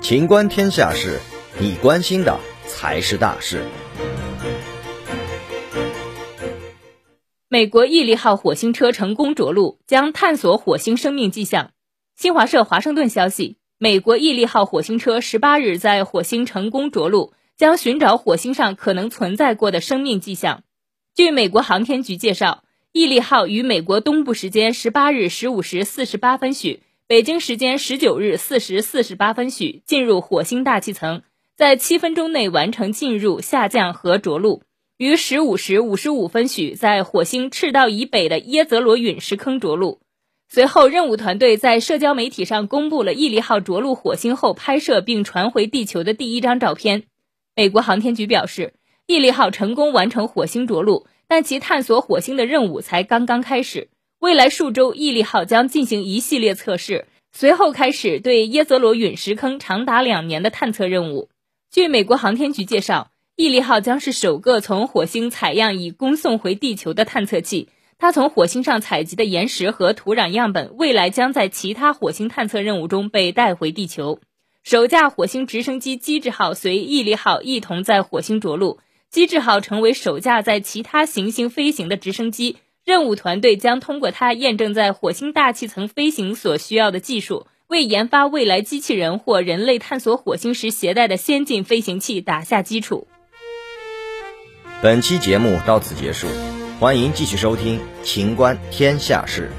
情观天下事，你关心的才是大事。美国毅力号火星车成功着陆，将探索火星生命迹象。新华社华盛顿消息，美国毅力号火星车十八日在火星成功着陆，将寻找火星上可能存在过的生命迹象。据美国航天局介绍，毅力号于美国东部时间十八日十五时四十八分许。北京时间十九日四时四十八分许进入火星大气层，在七分钟内完成进入、下降和着陆。于十五时五十五分许在火星赤道以北的耶泽罗陨石坑着陆。随后，任务团队在社交媒体上公布了毅力号着陆火星后拍摄并传回地球的第一张照片。美国航天局表示，毅力号成功完成火星着陆，但其探索火星的任务才刚刚开始。未来数周，毅力号将进行一系列测试，随后开始对耶泽罗陨石坑长达两年的探测任务。据美国航天局介绍，毅力号将是首个从火星采样以供送回地球的探测器。它从火星上采集的岩石和土壤样本，未来将在其他火星探测任务中被带回地球。首架火星直升机机智号随毅力号一同在火星着陆，机智号成为首架在其他行星飞行的直升机。任务团队将通过它验证在火星大气层飞行所需要的技术，为研发未来机器人或人类探索火星时携带的先进飞行器打下基础。本期节目到此结束，欢迎继续收听《秦观天下事》。